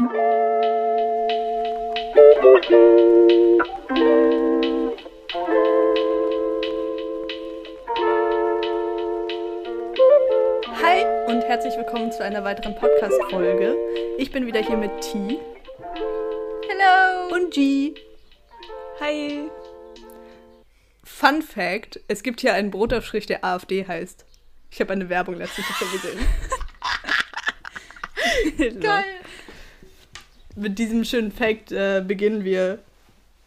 Hi und herzlich willkommen zu einer weiteren Podcast-Folge. Ich bin wieder hier mit T. Hello! Und G. Hi! Fun Fact: Es gibt hier einen Brotaufstrich, der AfD heißt. Ich habe eine Werbung letztens davon gesehen. Geil! Mit diesem schönen Fact äh, beginnen wir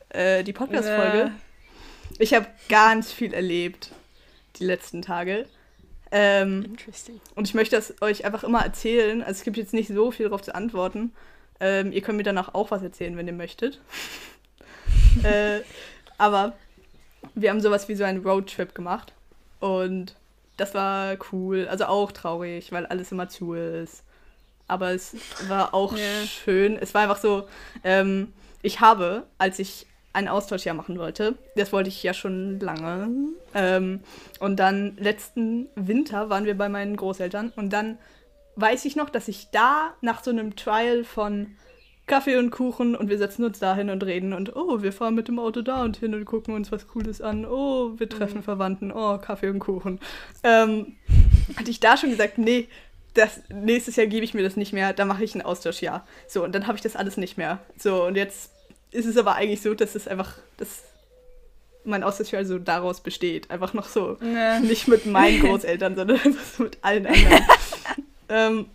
äh, die Podcast-Folge. Ich habe ganz viel erlebt die letzten Tage. Ähm, Interesting. und ich möchte das euch einfach immer erzählen. Also es gibt jetzt nicht so viel darauf zu antworten. Ähm, ihr könnt mir danach auch was erzählen, wenn ihr möchtet. äh, aber wir haben sowas wie so einen Roadtrip gemacht. Und das war cool. Also auch traurig, weil alles immer zu ist. Aber es war auch Ja. schön. Es war einfach so, ähm, ich habe, als ich ein Austauschjahr machen wollte, das wollte ich ja schon lange. Ähm, und dann letzten Winter waren wir bei meinen Großeltern und dann weiß ich noch, dass ich da nach so einem Trial von Kaffee und Kuchen und wir setzen uns da hin und reden und oh, wir fahren mit dem Auto da und hin und gucken uns was Cooles an. Oh, wir treffen Verwandten. Oh, Kaffee und Kuchen. Ähm, hatte ich da schon gesagt, nee, das, nächstes Jahr gebe ich mir das nicht mehr, da mache ich ein Austauschjahr. So, und dann habe ich das alles nicht mehr. So, und jetzt ist es aber eigentlich so, dass es einfach, dass mein Austauschjahr so daraus besteht. Einfach noch so, Ja. nicht mit meinen Großeltern, sondern einfach so mit allen anderen. ähm,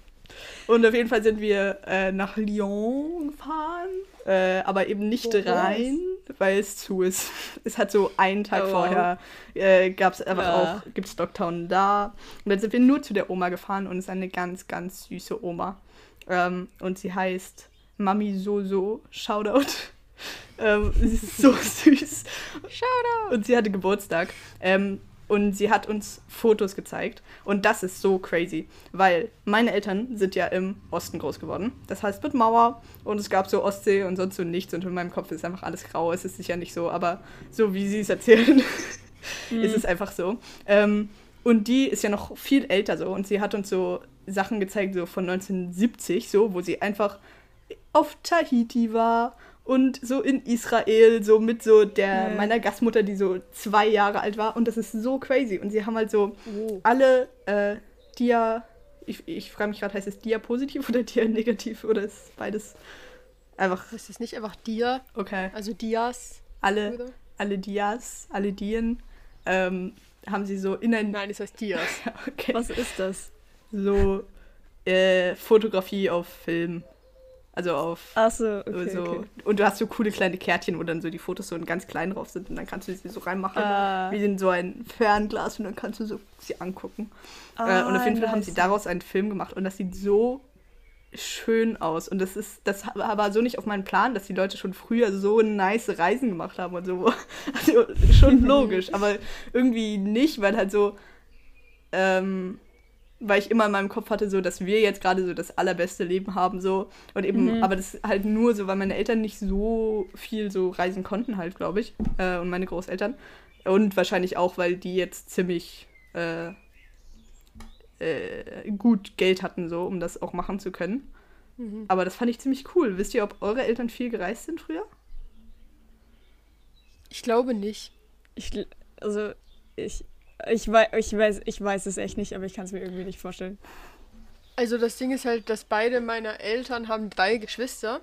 und auf jeden Fall sind wir äh, nach Lyon gefahren, äh, aber eben nicht Wo rein, weil es zu ist. Es hat so einen Tag Oh. vorher, äh, gab es einfach Ja. auch, gibt es Dogtown da. Und dann sind wir nur zu der Oma gefahren und es ist eine ganz, ganz süße Oma. Ähm, und sie heißt Mami Soso, Shoutout. ähm, sie ist so süß. Shoutout! Und sie hatte Geburtstag. Ähm, und sie hat uns Fotos gezeigt. Und das ist so crazy, weil meine Eltern sind ja im Osten groß geworden. Das heißt mit Mauer und es gab so Ostsee und sonst so nichts. Und in meinem Kopf ist einfach alles grau. Es ist sicher nicht so, aber so wie sie es erzählen, ist es einfach so. Ähm, und die ist ja noch viel älter so. Und sie hat uns so Sachen gezeigt, so von 1970, so, wo sie einfach auf Tahiti war und so in Israel, so mit so der meiner Gastmutter, die so zwei Jahre alt war. Und das ist so crazy. Und sie haben halt so Oh. alle äh, Dia. Ich, ich frage mich gerade, heißt es Dia-positiv oder Dia-negativ? Oder ist beides einfach Ist das nicht einfach Dia? okay? Also Dias? Alle, Oder? alle Dias, alle Dien ähm, haben sie so in ein. Nein, es heißt Dias. Okay. Was ist das? So äh, Fotografie auf Film. Also auf Achso, okay, so. okay. Und du hast so coole kleine Kärtchen, wo dann so die Fotos so in ganz klein drauf sind und dann kannst du sie so reinmachen. Ah. Wie in so ein Fernglas und dann kannst du so sie angucken. Ah, und auf jeden Fall haben nice. sie daraus einen Film gemacht und das sieht so schön aus. Und das ist, das war so nicht auf meinen Plan, dass die Leute schon früher so nice Reisen gemacht haben und so. Also schon logisch, aber irgendwie nicht, weil halt so, ähm, weil ich immer in meinem Kopf hatte, so, dass wir jetzt gerade so das allerbeste Leben haben, so. Und eben, Mhm. aber das halt nur so, weil meine Eltern nicht so viel so reisen konnten, halt, glaube ich. Äh, und meine Großeltern. Und wahrscheinlich auch, weil die jetzt ziemlich äh, äh, gut Geld hatten, so, um das auch machen zu können. Mhm. Aber das fand ich ziemlich cool. Wisst ihr, ob eure Eltern viel gereist sind früher? Ich glaube nicht. Ich, also, ich, ich, weiß, ich, weiß, ich weiß es echt nicht, aber ich kann es mir irgendwie nicht vorstellen. Also das Ding ist halt, dass beide meiner Eltern haben drei Geschwister.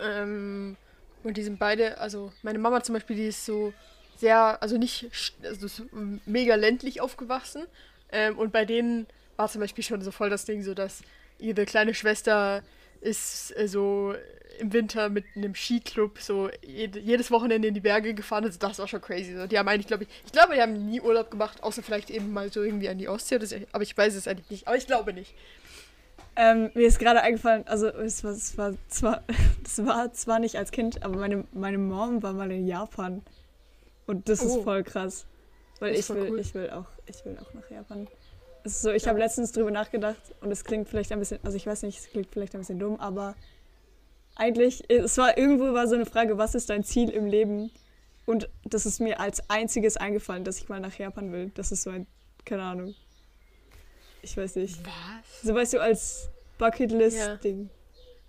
Ähm, und die sind beide, also meine Mama zum Beispiel, die ist so sehr, also nicht also so mega ländlich aufgewachsen. Ähm, und bei denen war zum Beispiel schon so voll das Ding, so dass ihre kleine Schwester ist äh, so im Winter mit einem Skiclub so jede, jedes Wochenende in die Berge gefahren. Also das war schon crazy. So. Die haben eigentlich, glaube ich, ich glaube, die haben nie Urlaub gemacht, außer vielleicht eben mal so irgendwie an die Ostsee. so. aber ich weiß es eigentlich nicht. Aber ich glaube nicht. Ähm, mir ist gerade eingefallen, also es war, es war zwar, das war zwar nicht als Kind, aber meine, meine Mom war mal in Japan. Und das Oh. ist voll krass. Weil Das ich will, cool. ich will auch, ich will auch nach Japan. So, ich habe letztens drüber nachgedacht und es klingt vielleicht ein bisschen, also ich weiß nicht, es klingt vielleicht ein bisschen dumm, aber eigentlich, es war irgendwo war so eine Frage, was ist dein Ziel im Leben? Und das ist mir als einziges eingefallen, dass ich mal nach Japan will. Das ist so ein, keine Ahnung. Ich weiß nicht. Was? So weißt du, als Bucketlist-Ding.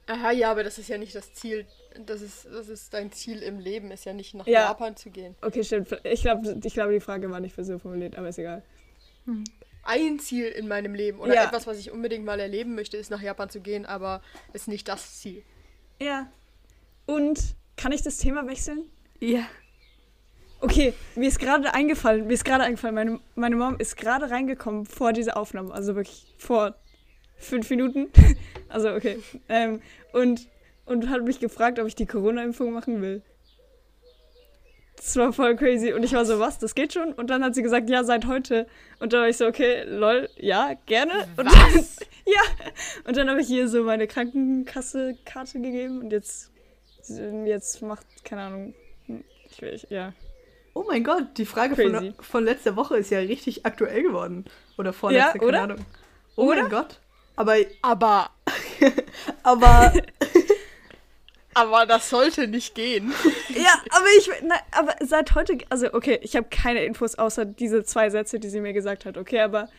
Aha, ja, aber das ist ja nicht das Ziel. Das ist, das ist dein Ziel im Leben, ist ja nicht nach Ja. Japan zu gehen. Okay, stimmt. Ich glaube, ich glaub, die Frage war nicht für so formuliert, aber ist egal. Ein Ziel in meinem Leben oder Ja. etwas, was ich unbedingt mal erleben möchte, ist nach Japan zu gehen, aber ist nicht das Ziel. Ja. Und kann ich das Thema wechseln? Ja. Okay, mir ist gerade eingefallen, mir ist gerade eingefallen, meine, meine Mom ist gerade reingekommen vor dieser Aufnahme, also wirklich vor fünf Minuten. Also okay. Ähm, und, und hat mich gefragt, ob ich die Corona-Impfung machen will. Das war voll crazy. Und ich war so, was, das geht schon? Und dann hat sie gesagt, ja, seit heute. Und dann war ich so, okay, lol, ja, gerne. Und dann, ja. Und dann habe ich ihr so meine Krankenkasse-Karte gegeben und jetzt, jetzt macht, keine Ahnung, ich will, ja. Oh mein Gott, die Frage Crazy. von, von letzter Woche ist ja richtig aktuell geworden. Oder vorletzte, Ja, oder? keine Ahnung. Oh Oder? mein Gott. Aber, Aber, aber, aber das sollte nicht gehen. Ja, aber ich, na, aber seit heute, also okay, ich habe keine Infos außer diese zwei Sätze, die sie mir gesagt hat. Okay, aber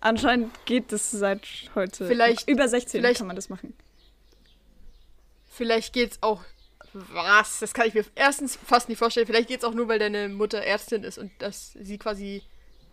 anscheinend geht das seit heute. Vielleicht- über 16 vielleicht- kann man das machen. Vielleicht geht's auch. Was? Das kann ich mir erstens fast nicht vorstellen. Vielleicht geht's auch nur, weil deine Mutter Ärztin ist und dass sie quasi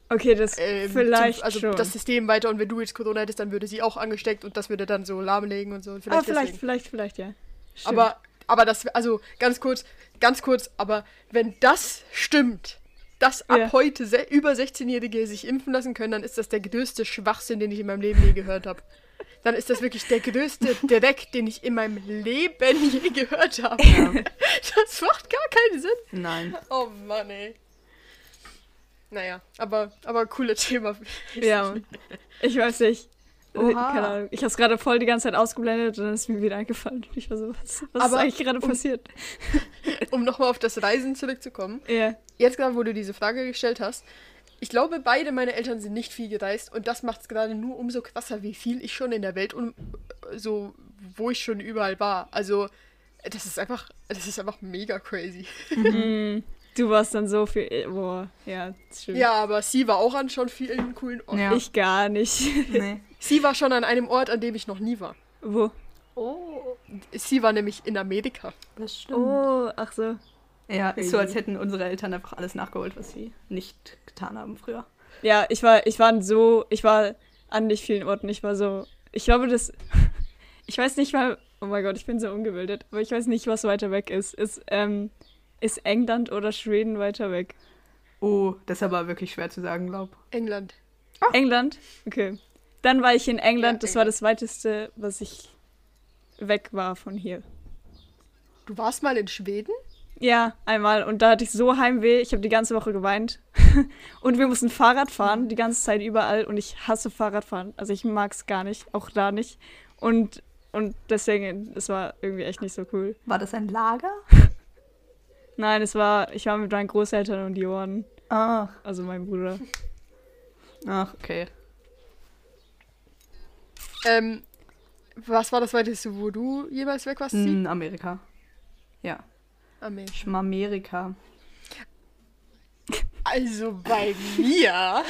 Okay, das ähm, vielleicht zum, also schon. das System weiter und wenn du jetzt Corona hättest, dann würde sie auch angesteckt und das würde dann so lahmlegen und so. Aber Vielleicht vielleicht, deswegen. vielleicht, vielleicht, ja. Stimmt. Aber, aber das, also ganz kurz, ganz kurz, aber wenn das stimmt, dass ab Ja. heute se über 16-Jährige sich impfen lassen können, dann ist das der größte Schwachsinn, den ich in meinem Leben je gehört habe. Dann ist das wirklich der größte Dreck, den ich in meinem Leben je gehört habe. ja, Das macht gar keinen Sinn. nein. Oh Mann, ey. Naja, aber, aber cooles Thema. ja, ich weiß nicht. Äh, Oha. Keine Ahnung. Ich habe es gerade voll die ganze Zeit ausgeblendet und dann ist mir wieder eingefallen. Ich war so, was, was Aber ist eigentlich gerade um- passiert? Um nochmal auf das Reisen zurückzukommen. Ja. Jetzt gerade, wo du diese Frage gestellt hast, ich glaube, beide meine Eltern sind nicht viel gereist und das macht es gerade nur umso krasser, wie viel ich schon in der Welt und so, wo ich schon überall war. Also, das ist einfach, das ist einfach mega crazy. Mm, du warst dann so viel. Boah, ja, stimmt. Ja, aber sie war auch an schon vielen coolen Orten. Ja. Ich gar nicht. Nee. Sie war schon an einem Ort, an dem ich noch nie war. Wo? Oh, Sie war nämlich in Amerika. das stimmt. Oh, ach so. Ja, ist so, als hätten unsere Eltern einfach alles nachgeholt, was sie nicht getan haben früher. Ja, ich war, ich war an so, ich war an nicht vielen Orten. Ich war so, ich glaube, das, ich weiß nicht mal, oh mein Gott, ich bin so ungebildet, aber ich weiß nicht, was weiter weg ist. Ist, ähm, ist England oder Schweden weiter weg? Oh, das ist aber wirklich schwer zu sagen, glaub. England. England? Okay. Dann war ich in England, das war das weiteste, was ich weg war von hier. Du warst mal in Schweden? Ja, einmal. Und da hatte ich so Heimweh. Ich habe die ganze Woche geweint. und wir mussten Fahrrad fahren, die ganze Zeit überall. Und ich hasse Fahrradfahren. Also ich mag es gar nicht, auch da nicht. Und, und deswegen, es war irgendwie echt nicht so cool. War das ein Lager? Nein, es war, ich war mit meinen Großeltern und Johann, Ach, also meinem Bruder. ach, okay. Ähm, was war das weiteste, wo du jeweils weg warst? Sie? In Amerika. Ja, Amerika. Schmamerika. Also bei mir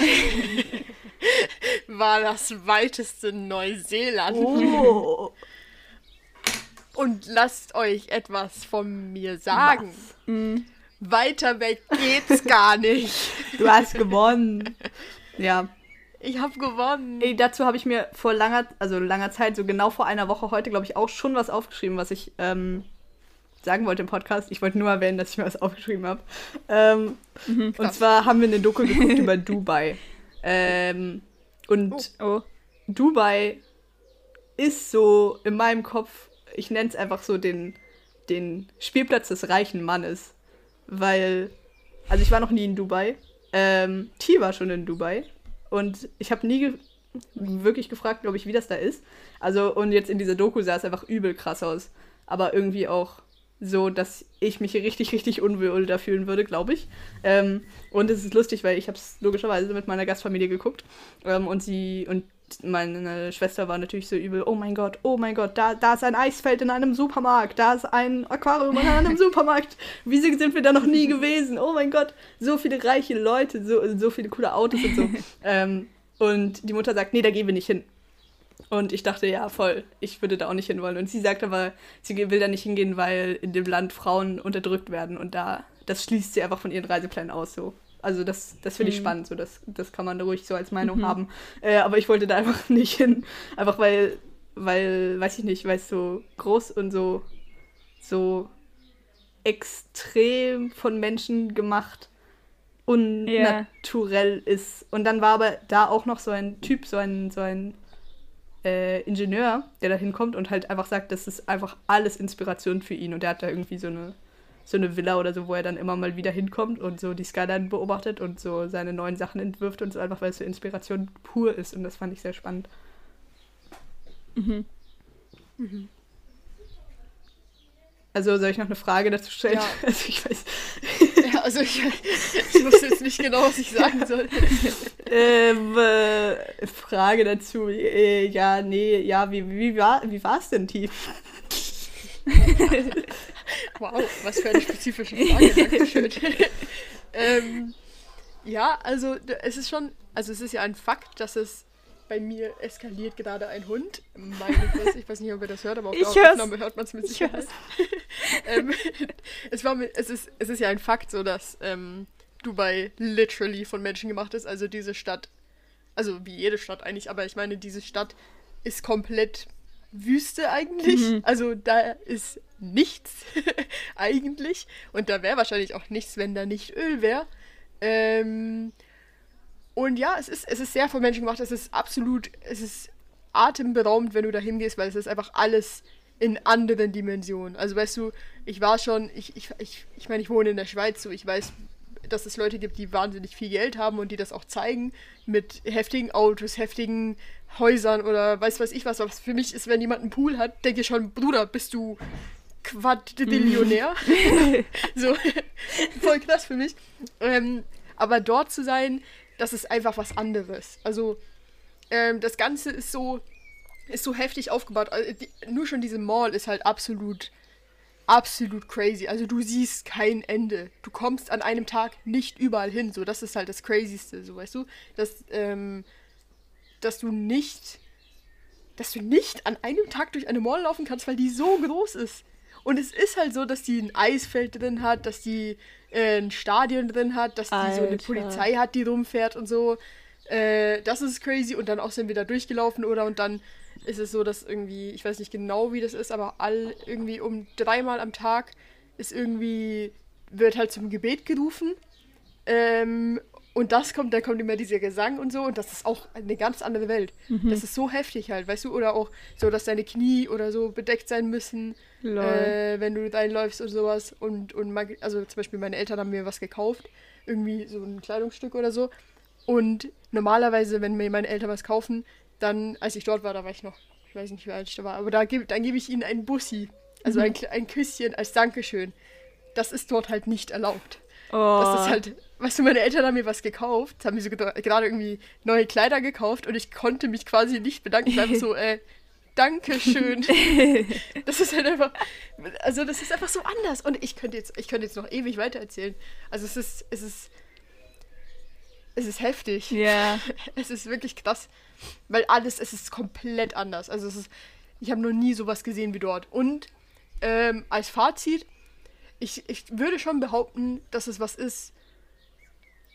war das weiteste Neuseeland. Oh, Und lasst euch etwas von mir sagen. Mm. Weiter weg geht's gar nicht. du hast gewonnen. Ja, Ich hab gewonnen. Ey, dazu habe ich mir vor langer, also langer Zeit, so genau vor einer Woche heute, glaube ich, auch schon was aufgeschrieben, was ich ähm, sagen wollte im Podcast. Ich wollte nur erwähnen, dass ich mir was aufgeschrieben habe. Ähm, und Krass. zwar haben wir eine Doku geguckt über Dubai. Ähm, und Oh. Dubai ist so in meinem Kopf, ich nenne es einfach so den, den Spielplatz des reichen Mannes. Weil, also ich war noch nie in Dubai. Ähm, T war schon in Dubai. Und ich habe nie ge wirklich gefragt, glaube ich, wie das da ist. Also, und jetzt in dieser Doku sah es einfach übel krass aus. Aber irgendwie auch so, dass ich mich richtig, richtig unwohl da fühlen würde, glaube ich. Ähm, und es ist lustig, weil ich habe es logischerweise mit meiner Gastfamilie geguckt. Ähm, und sie und meine Schwester war natürlich so übel, oh mein Gott, oh mein Gott, da, da ist ein Eisfeld in einem Supermarkt, da ist ein Aquarium in einem Supermarkt. Wieso sind wir da noch nie gewesen? Oh mein Gott, so viele reiche Leute, so, so viele coole Autos und so. ähm, und die Mutter sagt, nee, da gehen wir nicht hin. Und ich dachte, ja, voll, ich würde da auch nicht hinwollen. Und sie sagt aber, sie will da nicht hingehen, weil in dem Land Frauen unterdrückt werden. Und da, das schließt sie einfach von ihren Reiseplänen aus so. Also das, das finde ich mhm. spannend, so das, das kann man da ruhig so als Meinung mhm. haben. Äh, aber ich wollte da einfach nicht hin. Einfach weil, weil, weiß ich nicht, weil es so groß und so, so extrem von Menschen gemacht unnaturell yeah. ist. Und dann war aber da auch noch so ein Typ, so ein, so ein äh, Ingenieur, der da hinkommt und halt einfach sagt, das ist einfach alles Inspiration für ihn. Und der hat da irgendwie so eine, so eine Villa oder so, wo er dann immer mal wieder hinkommt und so die Skyline beobachtet und so seine neuen Sachen entwirft und so einfach, weil es so Inspiration pur ist. Und das fand ich sehr spannend. Mhm. Mhm. Also soll ich noch eine Frage dazu stellen? Ja. Also ich weiß. Ja, also ich, ich wusste jetzt nicht genau, was ich sagen soll. ähm, äh, Frage dazu. Äh, ja, nee, ja, wie, wie war es denn, Tief? wow, was für eine spezifische Frage, Dankeschön. ähm, ja, also es ist schon, also es ist ja ein Fakt, dass es bei mir eskaliert gerade ein Hund. Meine Fresse, ich weiß nicht, ob ihr das hört, aber auf der Aufnahme hört man es mit Sicherheit. ähm, es, war es, ist, es ist ja ein Fakt so, dass ähm, Dubai literally von Menschen gemacht ist. Also diese Stadt, also wie jede Stadt eigentlich, aber ich meine, diese Stadt ist komplett Wüste eigentlich. Mhm. Also da ist nichts eigentlich. Und da wäre wahrscheinlich auch nichts, wenn da nicht Öl wäre. Ähm, und ja, es ist, es ist sehr von Menschen gemacht. Es ist absolut, es ist atemberaubend, wenn du da hingehst, weil es ist einfach alles in anderen Dimensionen. Also weißt du, ich war schon, ich, ich, ich, ich meine, ich wohne in der Schweiz, so ich weiß, dass es Leute gibt, die wahnsinnig viel Geld haben und die das auch zeigen mit heftigen Autos, heftigen Häusern oder weiß was ich was. Was für mich ist, wenn jemand einen Pool hat, denke ich schon, Bruder, bist du Quadrillionär? so, voll krass für mich. Ähm, aber dort zu sein, das ist einfach was anderes. Also, ähm, das Ganze ist so, ist so heftig aufgebaut. Also, die, nur schon diese Mall ist halt absolut, absolut crazy. Also, du siehst kein Ende. Du kommst an einem Tag nicht überall hin. So, das ist halt das Crazyste, so weißt du, dass, ähm, dass du nicht, dass du nicht an einem Tag durch eine Mall laufen kannst, weil die so groß ist. Und es ist halt so, dass die ein Eisfeld drin hat, dass die äh, ein Stadion drin hat, dass die Alter. so eine Polizei hat, die rumfährt und so. Äh, das ist crazy. Und dann auch sind wir da durchgelaufen, oder? Und dann ist es so, dass irgendwie, ich weiß nicht genau, wie das ist, aber all irgendwie um dreimal am Tag ist irgendwie, wird halt zum Gebet gerufen. Ähm, und das kommt, dann kommt immer dieser Gesang und so, und das ist auch eine ganz andere Welt. Mhm. Das ist so heftig halt, weißt du? Oder auch so, dass deine Knie oder so bedeckt sein müssen, äh, wenn du reinläufst und sowas. Und, und man, also zum Beispiel meine Eltern haben mir was gekauft, irgendwie so ein Kleidungsstück oder so. Und normalerweise, wenn mir meine Eltern was kaufen, dann, als ich dort war, da war ich noch, ich weiß nicht, wie alt ich da war, aber da dann gebe ich ihnen einen Bussi, also mhm. ein, ein Küsschen als Dankeschön. Das ist dort halt nicht erlaubt. Oh. Das ist halt, weißt du, meine Eltern haben mir was gekauft, haben mir so gerade irgendwie neue Kleider gekauft und ich konnte mich quasi nicht bedanken. Einfach so, äh, Dankeschön. das ist halt einfach, also das ist einfach so anders. Und ich könnte jetzt, ich könnte jetzt noch ewig weiter erzählen. Also es ist, es ist, es ist heftig. Ja. Yeah. Es ist wirklich krass, weil alles, es ist komplett anders. Also es ist, ich habe noch nie sowas gesehen wie dort. Und ähm, als Fazit, ich, ich würde schon behaupten, dass es was ist,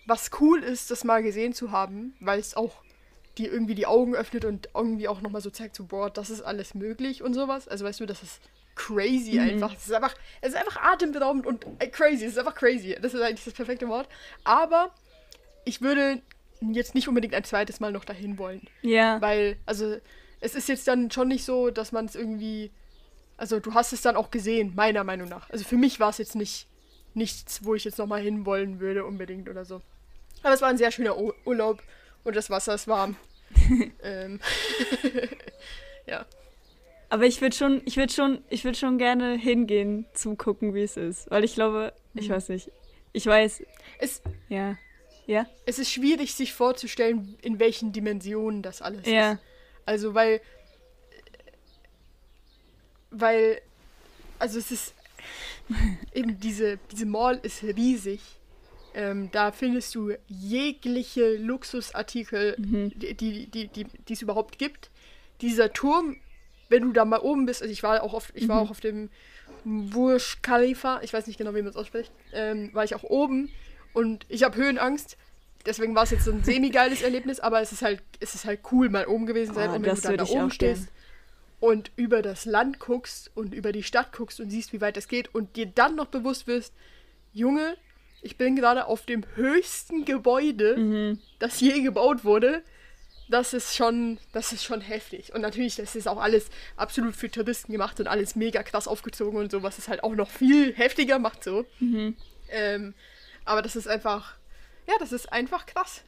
was cool ist, das mal gesehen zu haben, weil es auch die irgendwie die Augen öffnet und irgendwie auch nochmal so zeigt, so, boah, das ist alles möglich und sowas. Also weißt du, das ist crazy mhm. einfach. Es ist einfach, es ist einfach atemberaubend und äh, crazy. Es ist einfach crazy. Das ist eigentlich das perfekte Wort. Aber ich würde jetzt nicht unbedingt ein zweites Mal noch dahin wollen. Ja. Weil, also, es ist jetzt dann schon nicht so, dass man es irgendwie also du hast es dann auch gesehen, meiner Meinung nach. Also für mich war es jetzt nicht nichts, wo ich jetzt nochmal hinwollen würde unbedingt oder so. Aber es war ein sehr schöner U Urlaub und das Wasser ist warm. ähm. ja. Aber ich würde schon, ich würde schon, ich würde schon gerne hingehen zum gucken, wie es ist, weil ich glaube, ich mhm. weiß nicht, ich weiß. Es, ja, ja. Es ist schwierig, sich vorzustellen, in welchen Dimensionen das alles ja. ist. Also weil weil, also es ist eben diese, diese Mall ist riesig. Ähm, da findest du jegliche Luxusartikel, mhm. die, die, die, die es überhaupt gibt. dieser Turm, wenn du da mal oben bist, also ich war auch auf, ich war Mhm. auch auf dem Burj Khalifa, ich weiß nicht genau, wie man es ausspricht, ähm, war ich auch oben und ich habe Höhenangst. Deswegen war es jetzt so ein semi-geiles Erlebnis, aber es ist halt, es ist halt cool, mal oben gewesen sein. Oh, und wenn du dann da oben gern. stehst und über das Land guckst und über die Stadt guckst und siehst, wie weit es geht und dir dann noch bewusst wirst, Junge, ich bin gerade auf dem höchsten Gebäude, Mhm. das je gebaut wurde. Das ist schon, das ist schon heftig. Und natürlich, das ist auch alles absolut für Touristen gemacht und alles mega krass aufgezogen und so, was es halt auch noch viel heftiger macht so. Mhm. Ähm, aber das ist einfach, ja, das ist einfach krass.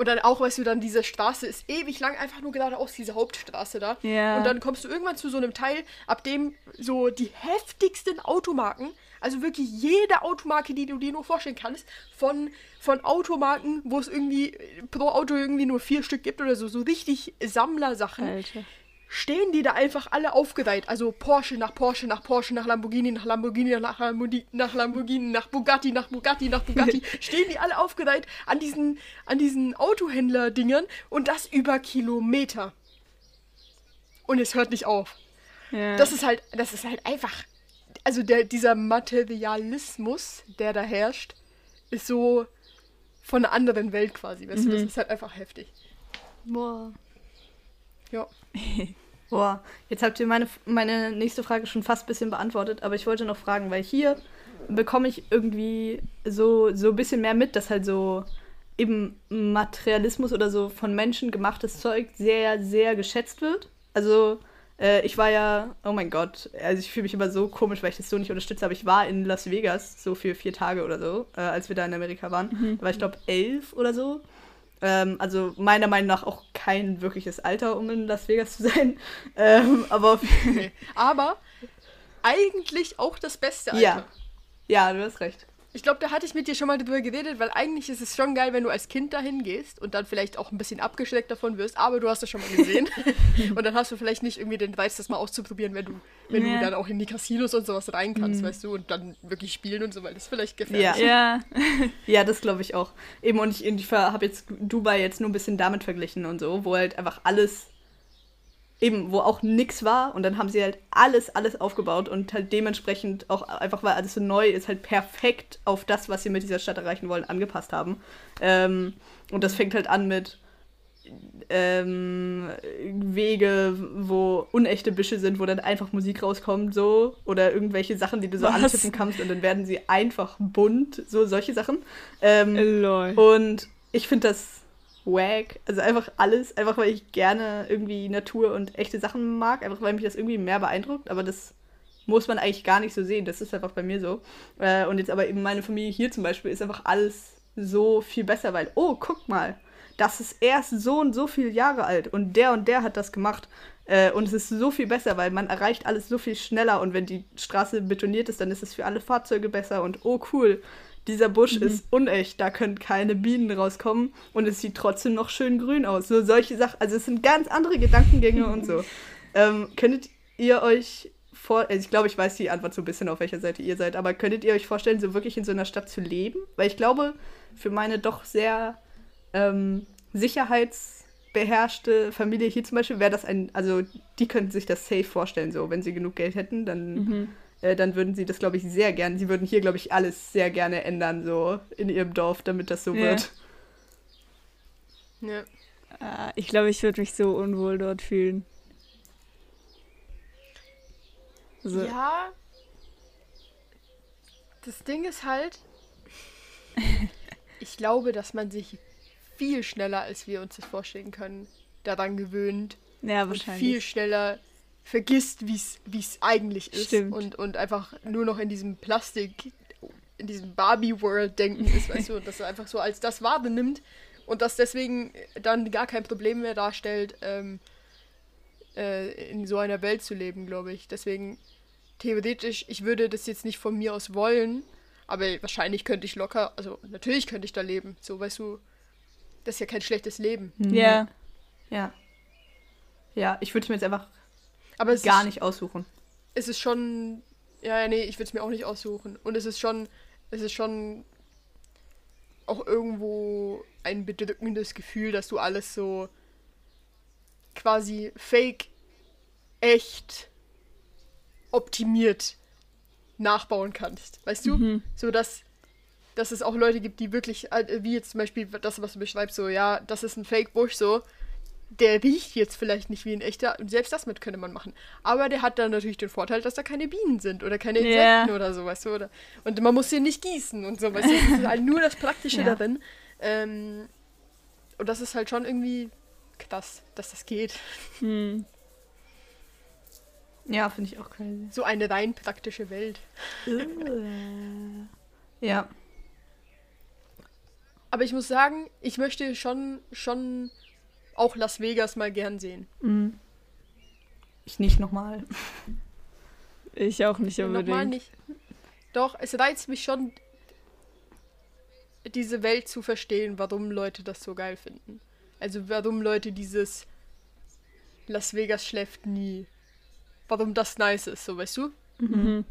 Und dann auch, weißt du, dann diese Straße ist ewig lang, einfach nur geradeaus, diese Hauptstraße da. Ja. Und dann kommst du irgendwann zu so einem Teil, ab dem so die heftigsten Automarken, also wirklich jede Automarke, die du dir nur vorstellen kannst, von, von Automarken, wo es irgendwie pro Auto irgendwie nur vier Stück gibt oder so, so richtig Sammlersachen, Alter. Stehen die da einfach alle aufgereiht. Also Porsche nach Porsche, nach Porsche, nach Lamborghini, nach Lamborghini, nach Lamborghini, nach Lamborghini, nach Bugatti, nach Bugatti, nach Bugatti. stehen die alle aufgereiht an diesen, an diesen Autohändler-Dingern und das über Kilometer. Und es hört nicht auf. Ja. Das ist halt, das ist halt einfach. Also der, dieser Materialismus, der da herrscht, ist so von einer anderen Welt quasi. Weißt du, das ist halt einfach heftig. Boah. Ja. Boah, jetzt habt ihr meine, meine nächste Frage schon fast ein bisschen beantwortet, aber ich wollte noch fragen, weil hier bekomme ich irgendwie so, so ein bisschen mehr mit, dass halt so eben Materialismus oder so von Menschen gemachtes Zeug sehr, sehr geschätzt wird. Also äh, ich war ja, oh mein Gott, also ich fühle mich immer so komisch, weil ich das so nicht unterstütze, aber ich war in Las Vegas so für vier Tage oder so, äh, als wir da in Amerika waren. Da war ich glaube elf oder so. Ähm, also meiner Meinung nach auch kein wirkliches Alter, um in Las Vegas zu sein. Ähm, aber. Aber eigentlich auch das Beste, Alter. ja. Ja, du hast recht. Ich glaube, da hatte ich mit dir schon mal drüber geredet, weil eigentlich ist es schon geil, wenn du als Kind dahin gehst und dann vielleicht auch ein bisschen abgeschreckt davon wirst, aber du hast das schon mal gesehen. und dann hast du vielleicht nicht irgendwie den Reiz, das mal auszuprobieren, wenn du, wenn Ja. du dann auch in die Casinos und sowas rein kannst, weißt du, und dann wirklich spielen und so, weil das ist vielleicht gefährlich. Ja. ja. Ja, das glaube ich auch. Eben, und ich, ich habe jetzt Dubai jetzt nur ein bisschen damit verglichen und so, wo halt einfach alles, eben, wo auch nix war und dann haben sie halt alles, alles aufgebaut und halt dementsprechend auch einfach, weil alles so neu ist, halt perfekt auf das, was sie mit dieser Stadt erreichen wollen, angepasst haben. Ähm, und das fängt halt an mit ähm, Wege, wo unechte Büsche sind, wo dann einfach Musik rauskommt, so. Oder irgendwelche Sachen, die du so Was? antippen kannst und dann werden sie einfach bunt, so solche Sachen. Ähm, und ich finde das wack. Also einfach alles, einfach weil ich gerne irgendwie Natur und echte Sachen mag, einfach weil mich das irgendwie mehr beeindruckt, aber das muss man eigentlich gar nicht so sehen. Das ist einfach bei mir so. Äh, und jetzt aber eben meine Familie hier zum Beispiel ist einfach alles so viel besser, weil, oh, guck mal, das ist erst so und so viele Jahre alt und der und der hat das gemacht. Äh, und es ist so viel besser, weil man erreicht alles so viel schneller und wenn die Straße betoniert ist, dann ist es für alle Fahrzeuge besser und oh cool, dieser Busch ist unecht, da können keine Bienen rauskommen und es sieht trotzdem noch schön grün aus. So solche Sachen, also es sind ganz andere Gedankengänge und so. Ähm, könntet ihr euch vor, also ich glaube, ich weiß die Antwort so ein bisschen, auf welcher Seite ihr seid, aber könntet ihr euch vorstellen, so wirklich in so einer Stadt zu leben? Weil ich glaube, für meine doch sehr ähm, sicherheitsbeherrschte Familie hier zum Beispiel wäre das ein, also die könnten sich das safe vorstellen, so wenn sie genug Geld hätten, dann, äh, dann würden sie das, glaube ich, sehr gerne, sie würden hier, glaube ich, alles sehr gerne ändern, so in ihrem Dorf, damit das so Ja. wird. Ja. Ah, ich glaube, ich würde mich so unwohl dort fühlen. So. Ja. Das Ding ist halt, ich glaube, dass man sich viel schneller, als wir uns das vorstellen können, daran gewöhnt Ja, und viel wahrscheinlich. schneller vergisst, wie es eigentlich ist Stimmt. und, und einfach nur noch in diesem Plastik, in diesem Barbie-World-Denken ist, weißt du, und das einfach so als das wahrnimmt und das deswegen dann gar kein Problem mehr darstellt, ähm, äh, in so einer Welt zu leben, glaube ich. Deswegen, theoretisch, ich würde das jetzt nicht von mir aus wollen, aber wahrscheinlich könnte ich locker, also natürlich könnte ich da leben, so, weißt du, das ist ja kein schlechtes Leben. Ja. Ja. Ja, ich würde es mir jetzt einfach Aber es gar ist, nicht aussuchen. es ist schon. Ja, nee, ich würde es mir auch nicht aussuchen. Und es ist schon. Es ist schon auch irgendwo ein bedrückendes Gefühl, dass du alles so quasi fake echt optimiert nachbauen kannst. Weißt du? Mhm. So dass, dass es auch Leute gibt, die wirklich, äh, wie jetzt zum Beispiel das, was du beschreibst, so, ja, das ist ein Fake-Busch, so, der riecht jetzt vielleicht nicht wie ein echter, und selbst das mit könnte man machen. Aber der hat dann natürlich den Vorteil, dass da keine Bienen sind oder keine. Insekten oder so, weißt du? Oder, und man muss den nicht gießen und so, weißt du? Das ist halt nur das Praktische Ja. darin. Ähm, und das ist halt schon irgendwie krass, dass das geht. Hm. Ja, finde ich auch crazy. So eine rein praktische Welt. ja. Aber ich muss sagen, ich möchte schon, schon auch Las Vegas mal gern sehen. Mhm. Ich nicht nochmal. Ich auch nicht unbedingt. Nochmal nicht. Doch, es reizt mich schon, diese Welt zu verstehen, warum Leute das so geil finden. Also warum Leute dieses Las Vegas schläft nie. Warum das nice ist, so weißt du? Mhm.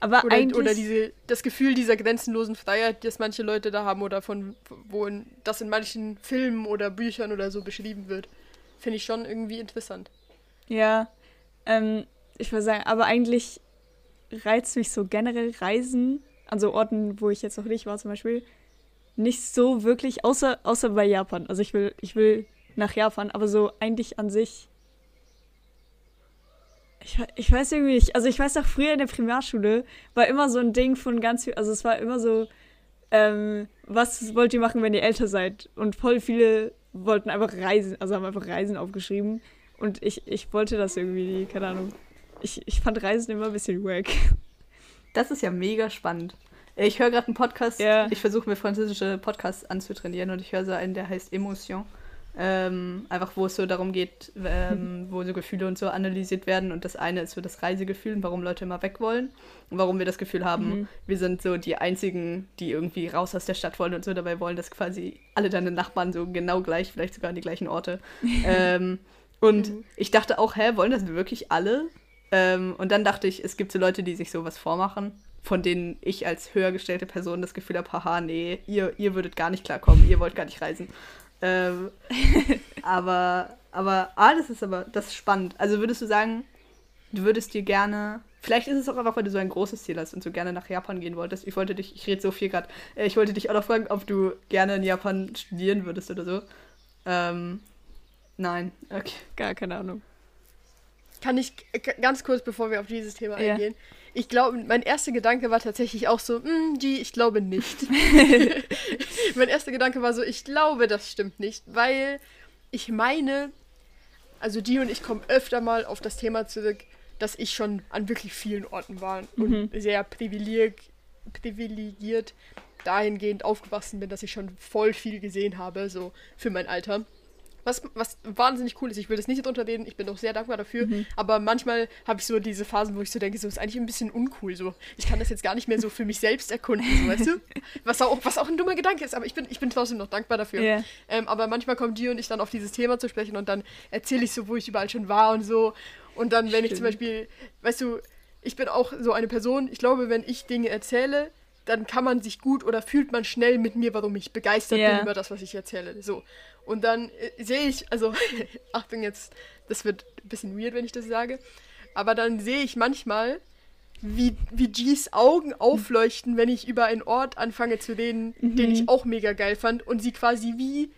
Aber Oder, eigentlich. oder diese, das Gefühl dieser grenzenlosen Freiheit, das manche Leute da haben oder von wo in, das in manchen Filmen oder Büchern oder so beschrieben wird. Finde ich schon irgendwie interessant. Ja, ähm, ich würde sagen, aber eigentlich reizt mich so generell Reisen, an so Orten, wo ich jetzt noch nicht war zum Beispiel, nicht so wirklich, außer, außer bei Japan. Also ich will, ich will nach Japan, aber so eigentlich an sich. Ich, ich weiß irgendwie nicht. Also ich weiß auch früher in der Primarschule war immer so ein Ding von ganz viel, also es war immer so, ähm, was wollt ihr machen, wenn ihr älter seid? Und voll viele wollten einfach reisen, also haben einfach Reisen aufgeschrieben. Und ich, ich wollte das irgendwie, keine Ahnung. Ich, ich fand Reisen immer ein bisschen wack. Das ist ja mega spannend. Ich höre gerade einen Podcast. Ja. Ich versuche mir französische Podcasts anzutrainieren und ich höre so einen, der heißt Emotion. Ähm, einfach wo es so darum geht, ähm, wo so Gefühle und so analysiert werden. Und das eine ist so das Reisegefühl und warum Leute immer weg wollen. Und warum wir das Gefühl haben, Mhm. wir sind so die einzigen, die irgendwie raus aus der Stadt wollen und so dabei wollen, dass quasi alle deine Nachbarn so genau gleich, vielleicht sogar an die gleichen Orte. ähm, und Mhm. ich dachte auch, hä, wollen das wirklich alle? Ähm, und dann dachte ich, es gibt so Leute, die sich sowas vormachen, von denen ich als höher gestellte Person das Gefühl habe, haha, nee, ihr, ihr würdet gar nicht klarkommen, ihr wollt gar nicht reisen. Ähm, aber, aber, ah, das ist aber, das ist spannend. Also würdest du sagen, du würdest dir gerne, vielleicht ist es auch einfach, weil du so ein großes Ziel hast und so gerne nach Japan gehen wolltest. Ich wollte dich, ich rede so viel gerade, äh, ich wollte dich auch noch fragen, ob du gerne in Japan studieren würdest oder so. Ähm, nein, okay. Gar keine Ahnung. Kann ich g- ganz kurz, bevor wir auf dieses Thema Ja. Ich glaube, mein erster Gedanke war tatsächlich auch so, "Hm, die, ich glaube nicht. mein erster Gedanke war so, ich glaube, das stimmt nicht, weil ich meine, also die und ich kommen öfter mal auf das Thema zurück, dass ich schon an wirklich vielen Orten war und sehr privileg, privilegiert dahingehend aufgewachsen bin, dass ich schon voll viel gesehen habe, so für mein Alter. Was, was wahnsinnig cool ist, ich will das nicht drunter reden, ich bin auch sehr dankbar dafür, aber manchmal habe ich so diese Phasen, wo ich so denke, so ist eigentlich ein bisschen uncool, so ich kann das jetzt gar nicht mehr so für mich selbst erkunden, so, weißt du? Was auch, was auch ein dummer Gedanke ist, aber ich bin, ich bin trotzdem noch dankbar dafür. Ja. Ähm, aber manchmal kommen die und ich dann auf dieses Thema zu sprechen und dann erzähle ich so, wo ich überall schon war und so. Und dann, wenn ich zum Stimmt. Beispiel, weißt du, ich bin auch so eine Person, ich glaube, wenn ich Dinge erzähle, dann kann man sich gut oder fühlt man schnell mit mir, warum ich begeistert Ja. bin über das, was ich erzähle. So. Und dann äh, sehe ich, also, Achtung jetzt, das wird ein bisschen weird, wenn ich das sage, aber dann sehe ich manchmal, wie, wie G's Augen aufleuchten, wenn ich über einen Ort anfange zu reden, den ich auch mega geil fand und sie quasi wie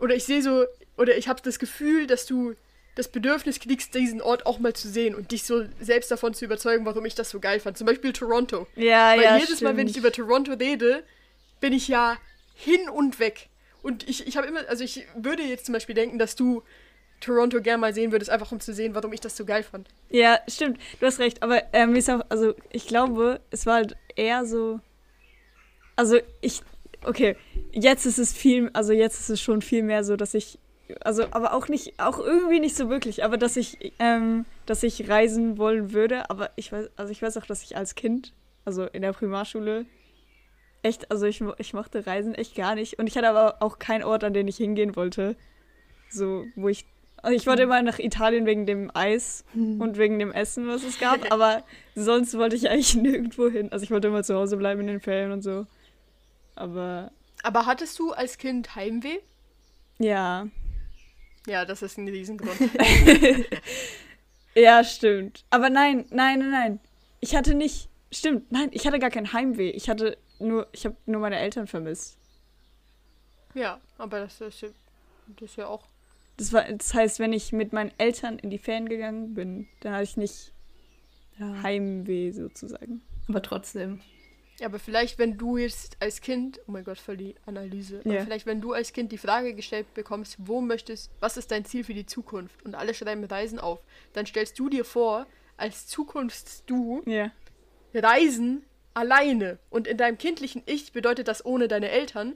oder ich sehe so oder ich habe das Gefühl, dass du das Bedürfnis kriegst, diesen Ort auch mal zu sehen und dich so selbst davon zu überzeugen, warum ich das so geil fand. Zum Beispiel Toronto. Ja, Weil ja. jedes Mal, wenn ich stimmt. über Toronto rede, bin ich ja hin und weg. Und ich, ich habe immer, also ich würde jetzt zum Beispiel denken, dass du Toronto gern mal sehen würdest, einfach um zu sehen, warum ich das so geil fand. Ja, stimmt, du hast recht. Aber ähm, ist auch, also ich glaube, es war halt eher so. Also ich, okay, jetzt ist es viel, also jetzt ist es schon viel mehr so, dass ich, also aber auch nicht, auch irgendwie nicht so wirklich, aber dass ich, ähm, dass ich reisen wollen würde. Aber ich weiß, also ich weiß auch, dass ich als Kind, also in der Primarschule, echt, also ich, ich mochte Reisen echt gar nicht. Und ich hatte aber auch keinen Ort, an den ich hingehen wollte. So, wo ich. Also ich wollte immer nach Italien wegen dem Eis und wegen dem Essen, was es gab, aber sonst wollte ich eigentlich nirgendwo hin. Also ich wollte immer zu Hause bleiben in den Ferien und so. Aber Aber hattest du als Kind Heimweh? ja. Ja, das ist ein Riesengrund. Ja, stimmt. Aber nein, nein, nein, nein. Ich hatte nicht. Stimmt, nein, ich hatte gar kein Heimweh. Ich hatte nur, ich habe nur meine Eltern vermisst. Ja, aber das ist, ja- das ist ja auch. Das, war, das heißt, wenn ich mit meinen Eltern in die Ferien gegangen bin, dann hatte ich nicht Ja. Heimweh sozusagen. Aber trotzdem. Ja, aber vielleicht, wenn du jetzt als Kind, oh mein Gott, voll die Analyse, aber Ja. vielleicht, wenn du als Kind die Frage gestellt bekommst, wo möchtest, was ist dein Ziel für die Zukunft? Und alle schreiben Reisen auf, dann stellst du dir vor, als Zukunfts-Du, Ja. Reisen alleine. Und in deinem kindlichen Ich bedeutet das ohne deine Eltern.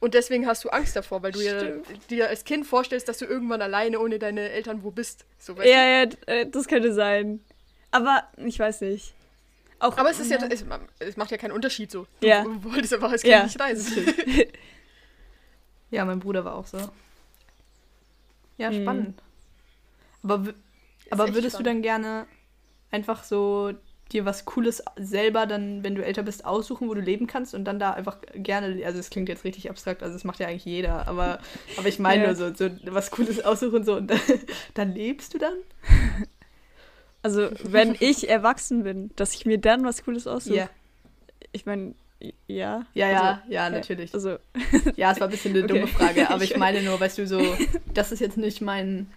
Und deswegen hast du Angst davor, weil du dir, dir als Kind vorstellst, dass du irgendwann alleine ohne deine Eltern wo bist. So, Ja, ja, äh, das könnte sein. Aber ich weiß nicht. Auch? Aber es ist ja, es, es macht ja keinen Unterschied so. Du Ja. wolltest einfach als Kind Ja. nicht reisen. Ja, mein Bruder war auch so. Ja, Mhm. spannend. Aber, aber würdest spannend. du dann gerne einfach so dir was Cooles selber dann, wenn du älter bist, aussuchen, wo du leben kannst und dann da einfach gerne, also es klingt jetzt richtig abstrakt, also das macht ja eigentlich jeder, aber, aber ich meine Ja. nur so, so was Cooles aussuchen so und dann, dann lebst du dann? Also, wenn ich erwachsen bin, dass ich mir dann was Cooles aussuche. Ich meine, ja. Ja, ja, also, ja, natürlich. Also, Ja, es war ein bisschen eine Okay. dumme Frage, aber Ich ich meine nur, weißt du, so, das ist jetzt nicht mein.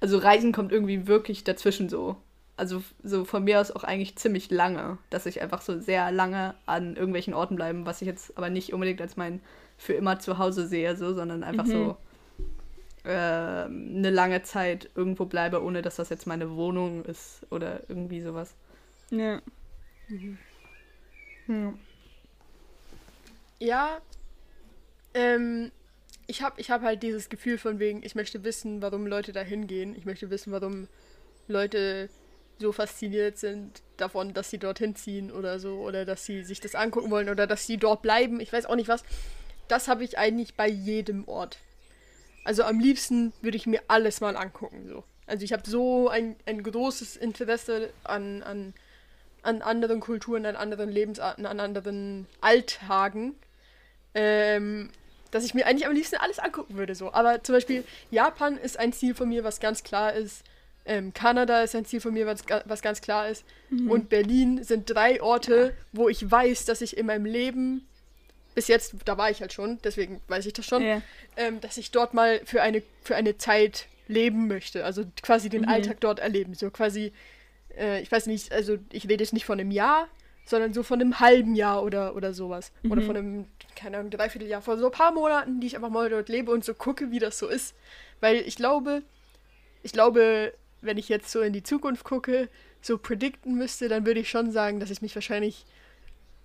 Also Reisen kommt irgendwie wirklich dazwischen so. Also so von mir aus auch eigentlich ziemlich lange, dass ich einfach so sehr lange an irgendwelchen Orten bleiben, was ich jetzt aber nicht unbedingt als mein für immer zu Hause sehe, so, sondern einfach Mhm. so äh, eine lange Zeit irgendwo bleibe, ohne dass das jetzt meine Wohnung ist oder irgendwie sowas. ja. Hm. Ja, ähm, ich habe ich hab halt dieses Gefühl von wegen, ich möchte wissen, warum Leute da hingehen. Ich möchte wissen, warum Leute so fasziniert sind davon, dass sie dorthin ziehen oder so, oder dass sie sich das angucken wollen oder dass sie dort bleiben. Ich weiß auch nicht was. Das habe ich eigentlich bei jedem Ort. Also am liebsten würde ich mir alles mal angucken. So. Also ich habe so ein, ein großes Interesse an, an, an anderen Kulturen, an anderen Lebensarten, an anderen Alltagen, ähm, dass ich mir eigentlich am liebsten alles angucken würde. So. Aber zum Beispiel Japan ist ein Ziel von mir, was ganz klar ist. Ähm, Kanada ist ein Ziel von mir, was, was ganz klar ist. Und Berlin sind drei Orte, wo ich weiß, dass ich in meinem Leben, bis jetzt, da war ich halt schon, deswegen weiß ich das schon, ja. ähm, dass ich dort mal für eine, für eine Zeit leben möchte. Also quasi den Mhm. Alltag dort erleben. So quasi, äh, ich weiß nicht, also ich rede jetzt nicht von einem Jahr, sondern so von einem halben Jahr oder, oder sowas. Oder Mhm. von einem, keine Ahnung, Dreivierteljahr, von so ein paar Monaten, die ich einfach mal dort lebe und so gucke, wie das so ist. Weil ich glaube, ich glaube, wenn ich jetzt so in die Zukunft gucke, so predikten müsste, dann würde ich schon sagen, dass ich mich wahrscheinlich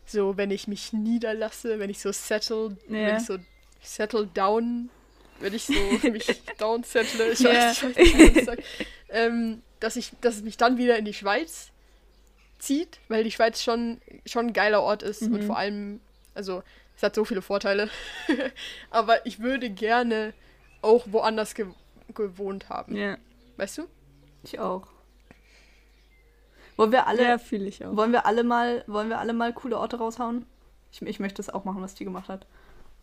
so, wenn ich mich niederlasse, wenn ich so settle, wenn Ja. ich so settle down, wenn ich so mich down settle, ich weiß, ich weiß nicht, ähm, dass ich, dass es mich dann wieder in die Schweiz zieht, weil die Schweiz schon, schon ein geiler Ort ist und Mhm. vor allem, also es hat so viele Vorteile, aber ich würde gerne auch woanders ge gewohnt haben, Ja, weißt du? Ich auch. Wollen wir alle, ja fühle ich auch. wollen wir alle mal, wollen wir alle mal coole Orte raushauen? Ich, ich möchte das auch machen, was die gemacht hat.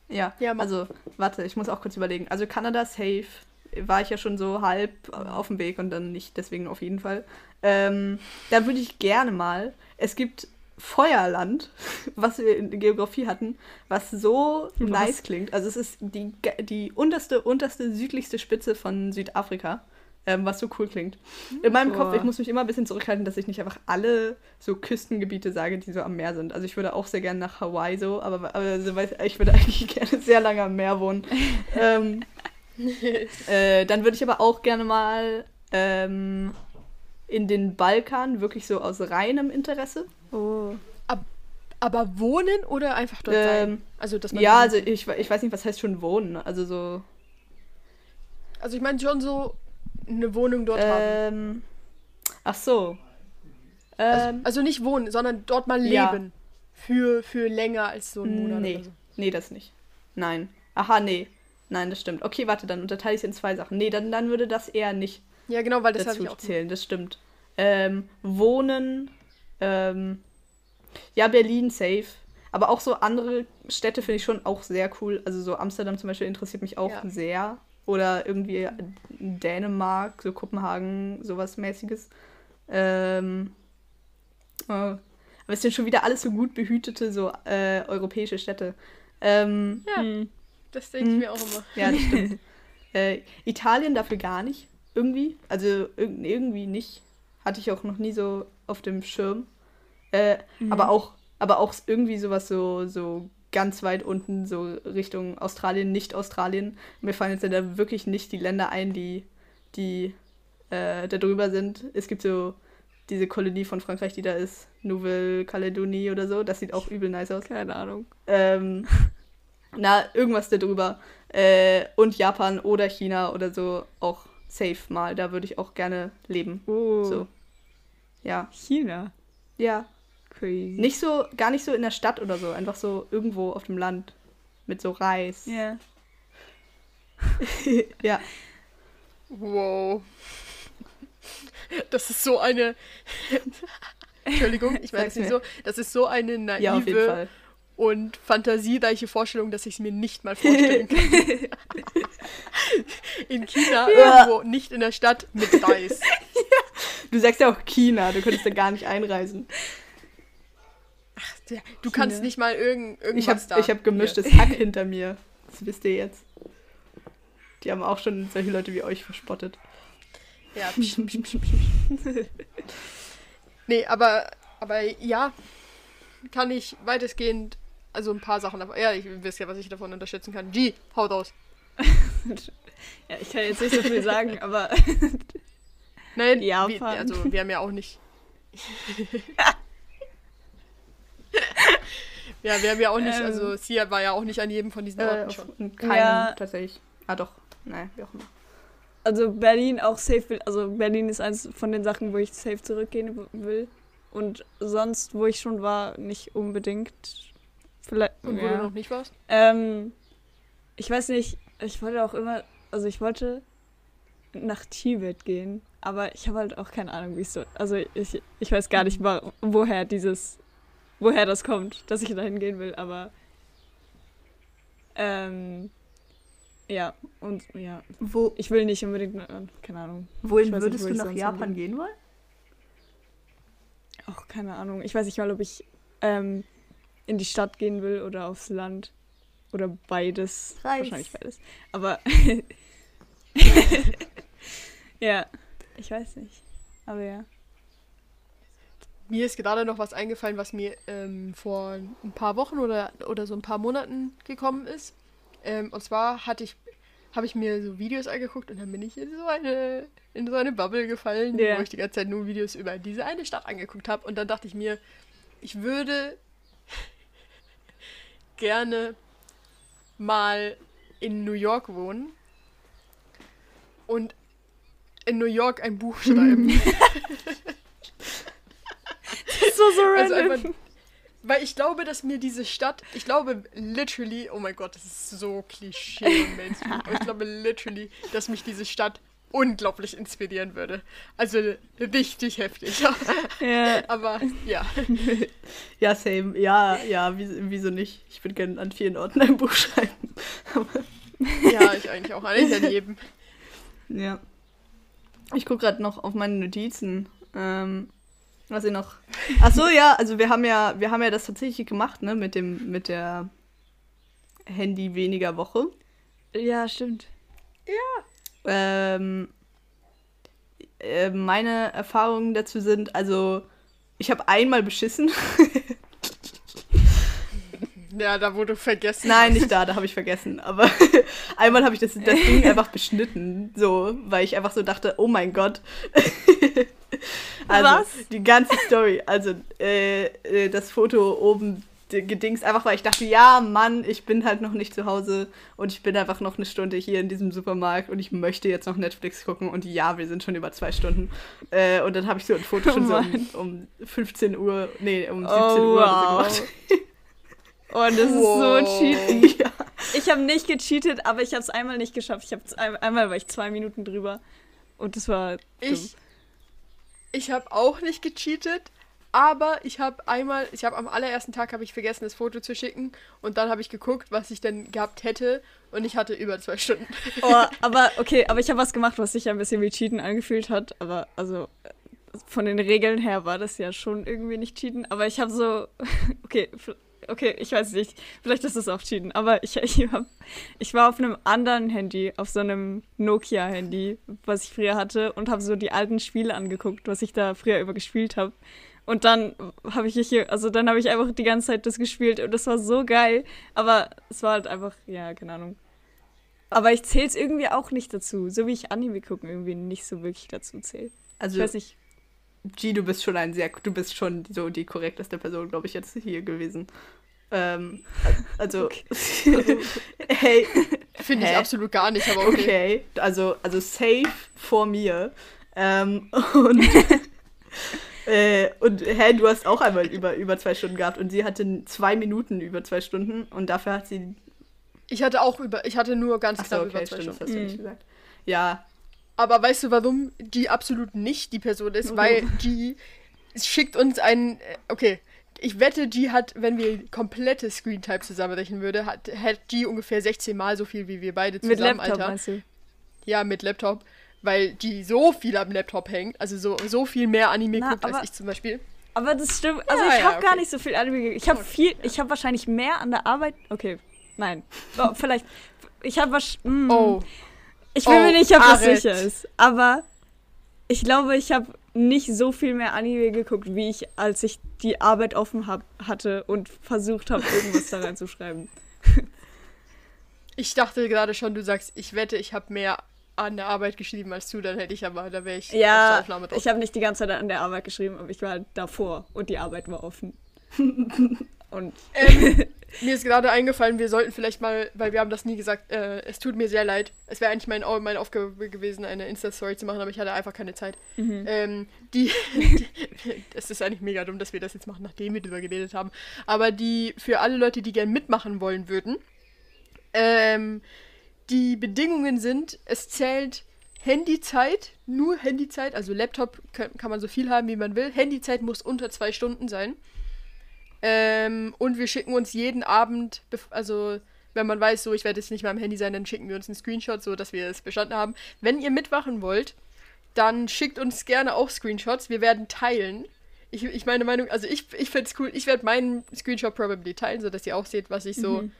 Ja, Ja, also, warte, ich muss auch kurz überlegen. Also Kanada safe war ich ja schon so halb auf dem Weg und dann nicht, deswegen auf jeden Fall. Ähm, da würde ich gerne mal. Es gibt Feuerland, was wir in Geografie hatten, was so Was? nice klingt. Also es ist die, die unterste, unterste, südlichste Spitze von Südafrika, ähm, was so cool klingt. In meinem Kopf, Boah. ich muss mich immer ein bisschen zurückhalten, dass ich nicht einfach alle so Küstengebiete sage, die so am Meer sind. Also ich würde auch sehr gerne nach Hawaii so, aber, aber so weiß, ich würde eigentlich gerne sehr lange am Meer wohnen. ähm, äh, dann würde ich aber auch gerne mal ähm, in den Balkan, wirklich so aus reinem Interesse. Oh. Aber wohnen oder einfach dort sein? Ähm, Also, dass man ja, also ich, ich weiß nicht, was heißt schon wohnen. Also so. also ich meine schon so eine Wohnung dort haben. Ähm, ach so. Also, Ähm, also nicht wohnen, sondern dort mal Ja. leben. Für, für länger als so einen Monat nee. so. Nee, das nicht. Nein. Aha, nee. Nein, das stimmt. Okay, warte, dann unterteile ich es in zwei Sachen. Nee, dann, dann würde das eher nicht Ja, genau, weil das dazu ich auch. zählen, das stimmt. Ähm, wohnen, ähm, ja, Berlin safe. Aber auch so andere Städte finde ich schon auch sehr cool. Also so Amsterdam zum Beispiel interessiert mich auch Ja. sehr. Oder irgendwie Dänemark, so Kopenhagen, sowas mäßiges. Ähm, äh, aber es sind schon wieder alles so gut behütete, so äh, europäische Städte. Ähm, Ja, Hm. das denke ich Hm. mir auch immer. ja, das stimmt. äh, Italien dafür gar nicht, irgendwie. Also irg irgendwie nicht. Hatte ich auch noch nie so auf dem Schirm. Äh, Mhm. Aber auch, aber auch irgendwie sowas so, so ganz weit unten, so Richtung Australien, nicht Australien. Mir fallen jetzt da wirklich nicht die Länder ein, die, die äh, da drüber sind. Es gibt so diese Kolonie von Frankreich, die da ist, Nouvelle-Calédonie oder so. Das sieht auch übel nice aus. Keine Ahnung. Ähm, na, irgendwas da drüber. Äh, und Japan oder China oder so auch safe mal. Da würde ich auch gerne leben. Oh, So. Ja. China. Ja. Crazy. Nicht so, gar nicht so in der Stadt oder so. Einfach so irgendwo auf dem Land. Mit so Reis. Ja. Ja. Wow. Das ist so eine. Entschuldigung, ich meine Sag's nicht so. Das ist so eine naive Ja, auf jeden Fall. und fantasiereiche Vorstellung, dass ich es mir nicht mal vorstellen kann. in China, Ja. irgendwo, nicht in der Stadt, mit Reis. Du sagst ja auch China. Du könntest da gar nicht einreisen. Du kannst nicht mal irgend, irgendwas Ich habe da. ich hab gemischtes Hier. Hack hinter mir. Das wisst ihr jetzt. Die haben auch schon solche Leute wie euch verspottet. Ja, psch, psch, psch, psch. Nee, aber, aber ja, kann ich weitestgehend, also ein paar Sachen. Ja, ich wisst ja, was ich davon unterstützen kann. G, haut aus. ja, ich kann jetzt nicht so viel sagen, aber Nein, Japan. Wir, also wir haben ja auch nicht. Ja, wir haben ja auch nicht, Ähm. also Sia war ja auch nicht an jedem von diesen Äh, Orten auf schon. keinen Ja. tatsächlich. Ah doch. Nein, wie auch immer. also Berlin auch safe will. Also Berlin ist eines von den Sachen, wo ich safe zurückgehen will. Und sonst, wo ich schon war, nicht unbedingt. Vielleicht. Und wo ja. du noch nicht warst? Ähm, ich weiß nicht, ich wollte auch immer, also ich wollte nach Tibet gehen, aber ich habe halt auch keine Ahnung, wie es so, also ich, ich weiß gar nicht, wa- woher dieses, woher das kommt, dass ich dahin gehen will, aber ähm, ja, und ja, Wo, ich will nicht unbedingt, keine Ahnung, wohin weiß nicht, würdest wo du nach Japan gehen wollen? auch keine Ahnung, ich weiß nicht mal, ob ich ähm, in die Stadt gehen will oder aufs Land. Oder beides, Reis. wahrscheinlich beides, aber ja, ich weiß nicht, aber ja. Mir ist gerade noch was eingefallen, was mir ähm, vor ein paar Wochen oder, oder so ein paar Monaten gekommen ist. Ähm, und zwar hatte ich, habe ich mir so Videos angeguckt und dann bin ich in so eine, in so eine Bubble gefallen, Ja. wo ich die ganze Zeit nur Videos über diese eine Stadt angeguckt habe. Und dann dachte ich mir, ich würde gerne mal in New York wohnen und in New York ein Buch schreiben. so, so Also einfach, weil ich glaube, dass mir diese Stadt, ich glaube literally, oh mein Gott, das ist so Klischee Mainstream, aber ich glaube literally, dass mich diese Stadt unglaublich inspirieren würde. Also richtig heftig. ja, aber ja, Ja, same. Ja, ja, wie, wieso nicht? Ich würde gerne an vielen Orten ein Buch schreiben. ja, ich eigentlich auch. Eigentlich an jedem. Ja. Ich gucke gerade noch auf meine Notizen. Ähm, was ich noch. Ach so, ja, also wir haben ja, wir haben ja das tatsächlich gemacht, ne, mit dem, mit der Handy weniger Woche. ja, stimmt. Ähm, äh, meine Erfahrungen dazu sind, also ich habe einmal beschissen. Ja, da wurde vergessen. Nein, nicht da, da habe ich vergessen. Aber einmal habe ich das, das Ding einfach beschnitten, so, weil ich einfach so dachte, oh mein Gott. also, Was? Die ganze Story. Also, äh, äh, das Foto oben gedings, einfach weil ich dachte, ja, Mann, ich bin halt noch nicht zu Hause und ich bin einfach noch eine Stunde hier in diesem Supermarkt und ich möchte jetzt noch Netflix gucken und ja, wir sind schon über zwei Stunden. Äh, und dann habe ich so ein Foto Oh schon so um, um 15 Uhr, nee, um 17 Oh, Uhr wow. so gemacht. Oh, das Wow. ist so cheating. ja. Ich habe nicht gecheatet, aber ich habe es einmal nicht geschafft. Ich habe ein, einmal war ich zwei Minuten drüber und das war dumm. Ich, habe auch nicht gecheatet, Aber ich habe einmal, ich habe am allerersten Tag habe ich vergessen, das Foto zu schicken und dann habe ich geguckt, was ich denn gehabt hätte und ich hatte über zwei Stunden. Oh, aber okay, aber ich habe was gemacht, was sich ein bisschen wie Cheaten angefühlt hat. Aber also von den Regeln her war das ja schon irgendwie nicht Cheaten. Aber ich habe so, okay, okay, ich weiß nicht, vielleicht ist es auch Cheaten. Aber ich, ich, hab, ich war auf einem anderen Handy, auf so einem Nokia-Handy, was ich früher hatte und habe so die alten Spiele angeguckt, was ich da früher über gespielt habe. Und dann habe ich hier, also dann habe ich einfach die ganze Zeit das gespielt und das war so geil. Aber es war halt einfach, ja, keine Ahnung. Aber ich zähle es irgendwie auch nicht dazu. So wie ich Anime gucken irgendwie nicht so wirklich dazu zähle. Also, Ich weiß nicht. G, du bist schon ein sehr, du bist schon so die korrekteste Person, glaube ich, jetzt hier gewesen. Ähm, also, hey, Finde ich absolut gar nicht, aber okay. okay, also, also safe vor mir. Ähm, und, äh, und hä, du hast auch einmal über, über zwei Stunden gehabt und sie hatte zwei Minuten über zwei Stunden und dafür hat sie. Ich hatte auch über, ich hatte nur ganz Achso, knapp okay, über zwei stimmt, das Stunden. hast du Mhm. nicht gesagt. Ja, Aber weißt du, warum die absolut nicht die Person ist? Warum? Weil die schickt uns einen. äh, Okay, ich wette, die hat, wenn wir komplette Screen-Type zusammenrechnen würde, hat, hat die ungefähr 16 Mal so viel wie wir beide Mit zusammen, Laptop Alter. meinst du? Ja, mit Laptop. Weil die so viel am Laptop hängt. Also so, so viel mehr Anime Na, guckt als ich zum Beispiel. Aber das stimmt. Also Ja, ich habe ja, gar okay. nicht so viel Anime geguckt. Ich habe Okay, viel, ja. ich habe wahrscheinlich mehr an der Arbeit. Okay, nein. Oh, vielleicht. Ich habe was. mm, Oh. Ich bin oh, mir nicht, ob das sicher ist. Aber ich glaube, ich habe nicht so viel mehr Anime geguckt, wie ich, als ich die Arbeit offen hab, hatte und versucht habe, irgendwas da reinzuschreiben. Ich dachte gerade schon, du sagst, ich wette, ich habe mehr an der Arbeit geschrieben als du, dann hätte ich aber, da wäre ich auf der Ja, Aufnahme drauf. ich habe nicht die ganze Zeit an der Arbeit geschrieben, aber ich war halt davor und die Arbeit war offen. und Ähm, mir ist gerade eingefallen, wir sollten vielleicht mal, weil wir haben das nie gesagt, äh, es tut mir sehr leid. Es wäre eigentlich mein, meine Aufgabe gewesen, eine Insta-Story zu machen, aber ich hatte einfach keine Zeit. mhm. Ähm, die, es ist eigentlich mega dumm, dass wir das jetzt machen, nachdem wir drüber geredet haben. Aber die, für alle Leute, die gern mitmachen wollen würden, ähm, die Bedingungen sind, es zählt Handyzeit, nur Handyzeit, also Laptop kann, kann man so viel haben, wie man will. Handyzeit muss unter zwei Stunden sein. Ähm, und wir schicken uns jeden Abend, also wenn man weiß, so ich werde jetzt nicht mehr am Handy sein, dann schicken wir uns einen Screenshot, so dass wir es bestanden haben. Wenn ihr mitmachen wollt, dann schickt uns gerne auch Screenshots. Wir werden teilen. Ich, ich meine Meinung, also ich, ich finde es cool. Ich werde meinen Screenshot probably teilen, sodass ihr auch seht, was ich so, Mhm.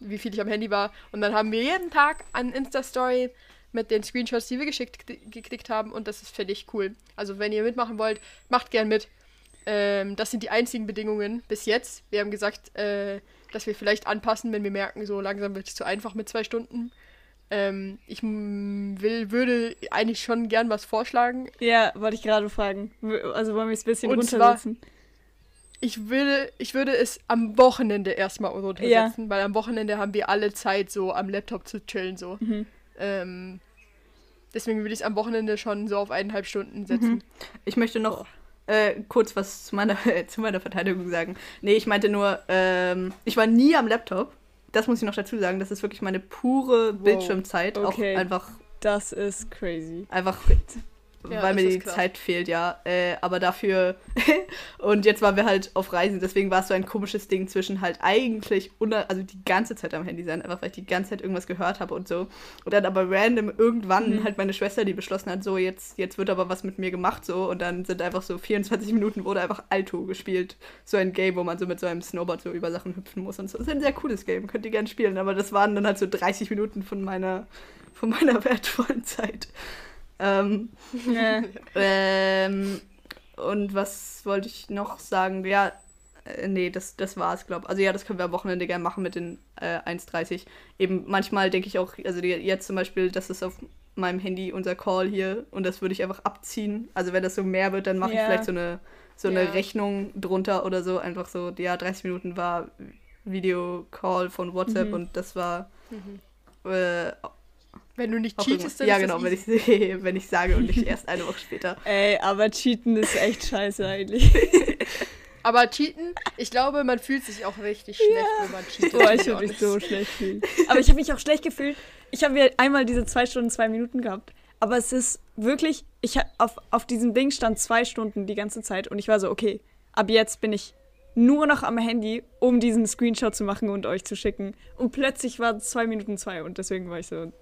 wie viel ich am Handy war. Und dann haben wir jeden Tag eine Insta-Story mit den Screenshots, die wir geschickt geklickt haben. Und das ist, finde ich, cool. Also wenn ihr mitmachen wollt, macht gern mit. Ähm, das sind die einzigen Bedingungen bis jetzt. Wir haben gesagt, äh, dass wir vielleicht anpassen, wenn wir merken, so langsam wird es zu einfach mit zwei Stunden. Ähm, ich will, würde eigentlich schon gern was vorschlagen. Ja, wollte ich gerade fragen. Also wollen wir es ein bisschen Und zwar- runtersetzen? Ich würde, ich würde es am Wochenende erstmal runtersetzen, weil am Wochenende haben wir alle Zeit, so am Laptop zu chillen. So. Mhm. Ähm, deswegen würde ich es am Wochenende schon so auf eineinhalb Stunden setzen. Ich möchte noch äh, kurz was zu meiner, zu meiner Verteidigung sagen. Nee, ich meinte nur, ähm, ich war nie am Laptop. Das muss ich noch dazu sagen. Das ist wirklich meine pure Bildschirmzeit. Okay. Auch einfach, Das ist crazy. einfach Ja, weil mir die krass. Zeit fehlt, ja. Äh, aber dafür. und jetzt waren wir halt auf Reisen. Deswegen war es so ein komisches Ding zwischen halt eigentlich, also die ganze Zeit am Handy sein. Einfach weil ich die ganze Zeit irgendwas gehört habe und so. Und dann aber random irgendwann Mhm. halt meine Schwester, die beschlossen hat, so jetzt, jetzt wird aber was mit mir gemacht, so. Und dann sind einfach so 24 Minuten wurde einfach Alto gespielt. So ein Game, wo man so mit so einem Snowboard so über Sachen hüpfen muss und so. Das ist ein sehr cooles Game, könnt ihr gerne spielen. Aber das waren dann halt so 30 Minuten von meiner, von meiner wertvollen Zeit. Ähm, ähm, und was wollte ich noch sagen? Ja, äh, nee, das, das war's, glaube Also ja, das können wir am Wochenende gerne machen mit den äh, 1,30. Eben manchmal denke ich auch, also die, jetzt zum Beispiel, das ist auf meinem Handy unser Call hier und das würde ich einfach abziehen. Also wenn das so mehr wird, dann mache ich Ja. vielleicht so eine, so eine Ja. Rechnung drunter oder so. Einfach so, ja, 30 Minuten war Videocall von WhatsApp Mhm. und das war Mhm. äh, Wenn du nicht auch cheatest, dann Ja, ist genau, das wenn ich, wenn ich sage und nicht erst eine Woche später. Ey, aber Cheaten ist echt scheiße eigentlich. Aber cheaten, ich glaube, man fühlt sich auch richtig schlecht, wenn man cheatet. Boah, ich habe mich honest. so schlecht gefühlt. Aber ich habe mich auch schlecht gefühlt. Ich habe ja einmal diese zwei Stunden, zwei Minuten gehabt. Aber es ist wirklich, ich auf, auf diesem Ding stand zwei Stunden die ganze Zeit und ich war so, okay, ab jetzt bin ich nur noch am Handy, um diesen Screenshot zu machen und euch zu schicken. Und plötzlich war es zwei Minuten zwei und deswegen war ich so,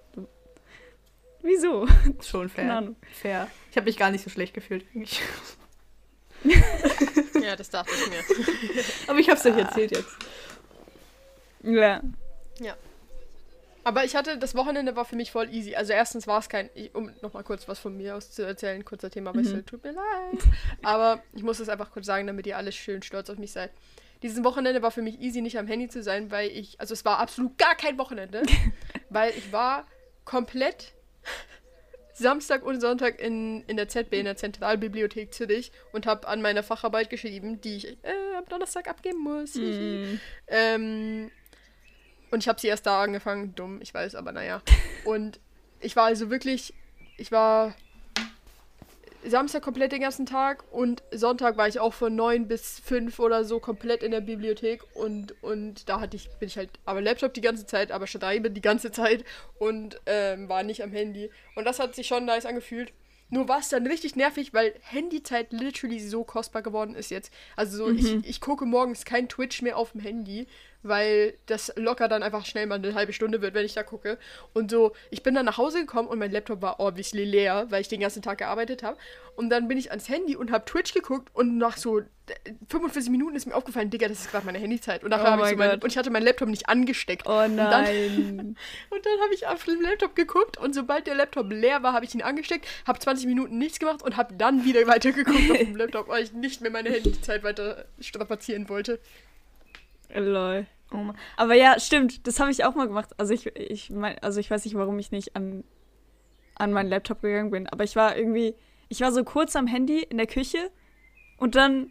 wieso? Schon fair. Fair. Ich habe mich gar nicht so schlecht gefühlt eigentlich. Ja, das dachte ich mir. Aber ich habe es euch erzählt jetzt. Ja. Aber ich hatte, das Wochenende war für mich voll easy. Also erstens war es kein, ich, um nochmal kurz was von mir aus zu erzählen, kurzer Themawechsel, tut mir leid. Aber ich muss es einfach kurz sagen, damit ihr alle schön stolz auf mich seid. Dieses Wochenende war für mich easy, nicht am Handy zu sein, weil ich, also es war absolut gar kein Wochenende, weil ich war komplett Samstag und Sonntag in, in der ZB, in der Zentralbibliothek Zürich und habe an meiner Facharbeit geschrieben, die ich äh, am Donnerstag abgeben muss. Mhm. Ähm, und ich habe sie erst da angefangen, dumm, ich weiß, aber naja. Und ich war also wirklich, ich war Samstag komplett den ganzen Tag und Sonntag war ich auch von 9 bis 5 oder so komplett in der Bibliothek und, und da hatte ich, bin ich halt aber Laptop die ganze Zeit, aber schreibe die ganze Zeit und ähm, war nicht am Handy. Und das hat sich schon nice angefühlt. Nur war es dann richtig nervig, weil Handyzeit literally so kostbar geworden ist jetzt. Also so, ich, ich gucke morgens kein Twitch mehr auf dem Handy, weil das locker dann einfach schnell mal eine halbe Stunde wird, wenn ich da gucke. Und so, ich bin dann nach Hause gekommen und mein Laptop war obviously leer, weil ich den ganzen Tag gearbeitet habe. Und dann bin ich ans Handy und habe Twitch geguckt und nach so 45 Minuten ist mir aufgefallen, Digga, das ist gerade meine Handyzeit. Und, nachher Oh ich so mein, und ich hatte meinen Laptop nicht angesteckt. Oh dann, nein. und dann habe ich auf dem Laptop geguckt und sobald der Laptop leer war, habe ich ihn angesteckt, habe 20 Minuten nichts gemacht und habe dann wieder weiter geguckt auf dem Laptop, weil ich nicht mehr meine Handyzeit weiter strapazieren wollte. Lol. Oh. Aber ja, stimmt, das habe ich auch mal gemacht. Also ich, ich mein, also ich weiß nicht, warum ich nicht an, an meinen Laptop gegangen bin, aber ich war irgendwie, ich war so kurz am Handy in der Küche und dann,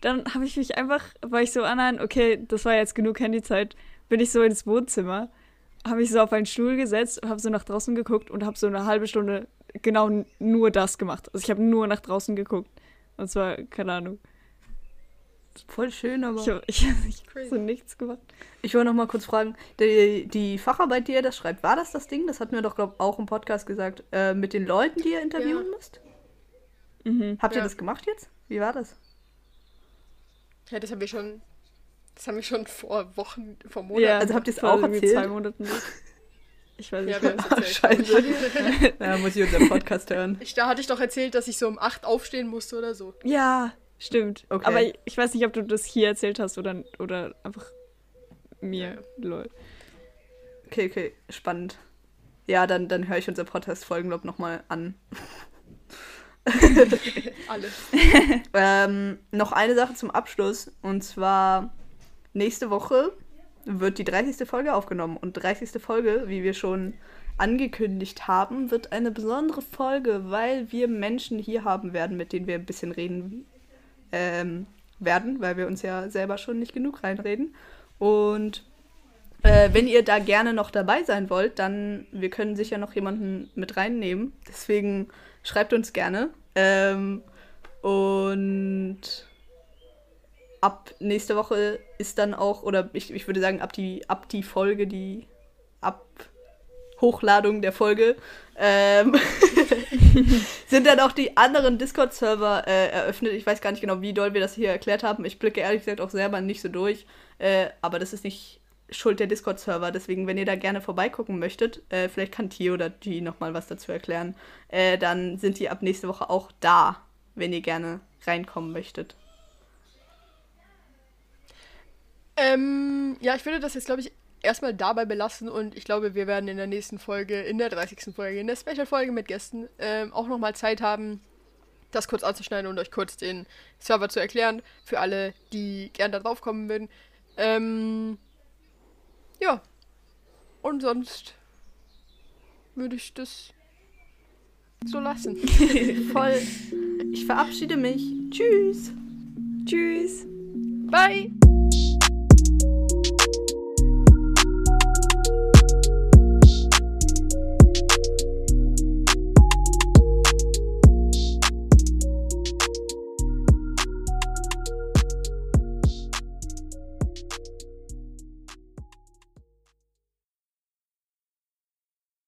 dann habe ich mich einfach, war ich so, ah nein, okay, das war jetzt genug Handyzeit, bin ich so ins Wohnzimmer, habe ich so auf einen Stuhl gesetzt habe so nach draußen geguckt und habe so eine halbe Stunde genau nur das gemacht. Also ich habe nur nach draußen geguckt. Und zwar, keine Ahnung. Voll schön, aber. Ich habe hab so nichts gemacht. Ich wollte noch mal kurz fragen, die, die Facharbeit, die ihr das schreibt, war das das Ding? Das hatten wir doch, glaube ich, auch im Podcast gesagt, äh, mit den Leuten, die ihr interviewen Ja. müsst? Mhm. Habt ihr Ja. das gemacht jetzt? Wie war das? Ja, das haben wir schon. Das haben wir schon vor Wochen, vor Ja, Monaten. Also habt ihr es auch erzählt? zwei Monaten. Ich weiß Ja, nicht. wir haben es erzählt. Scheiße. ja, muss ich unseren Podcast hören. Ich, da hatte ich doch erzählt, dass ich so um 8 aufstehen musste oder so. ja, stimmt. Okay. Aber ich, ich weiß nicht, ob du das hier erzählt hast oder, oder einfach mir. Lol. Okay, okay, spannend. Ja, dann, dann höre ich unser Podcast-Folgenlob nochmal an. Alle. Ähm, noch eine Sache zum Abschluss. Und zwar, nächste Woche wird die 30. Folge aufgenommen. Und 30. Folge, wie wir schon angekündigt haben, wird eine besondere Folge, weil wir Menschen hier haben werden, mit denen wir ein bisschen reden ähm, werden, weil wir uns ja selber schon nicht genug reinreden. Und äh, wenn ihr da gerne noch dabei sein wollt, dann wir können sicher noch jemanden mit reinnehmen. Deswegen schreibt uns gerne. Ähm, und ab nächste Woche ist dann auch, oder ich, ich würde sagen, ab die, ab die Folge, die ab Hochladung der Folge, ähm, sind dann auch die anderen Discord-Server äh, eröffnet. Ich weiß gar nicht genau, wie doll wir das hier erklärt haben. Ich blicke ehrlich gesagt auch selber nicht so durch. Äh, aber das ist nicht Schuld der Discord-Server. Deswegen, wenn ihr da gerne vorbeigucken möchtet, äh, vielleicht kann Tio oder die nochmal was dazu erklären, äh, dann sind die ab nächste Woche auch da, wenn ihr gerne reinkommen möchtet. Ähm, ja, ich würde das jetzt, glaube ich, erstmal dabei belassen und ich glaube, wir werden in der nächsten Folge, in der 30. Folge, in der Special-Folge mit Gästen, ähm, auch nochmal Zeit haben, das kurz anzuschneiden und euch kurz den Server zu erklären, für alle, die gern da drauf kommen würden. Ähm, ja. Und sonst würde ich das so lassen. Voll. Ich verabschiede mich. Tschüss. Tschüss. Bye!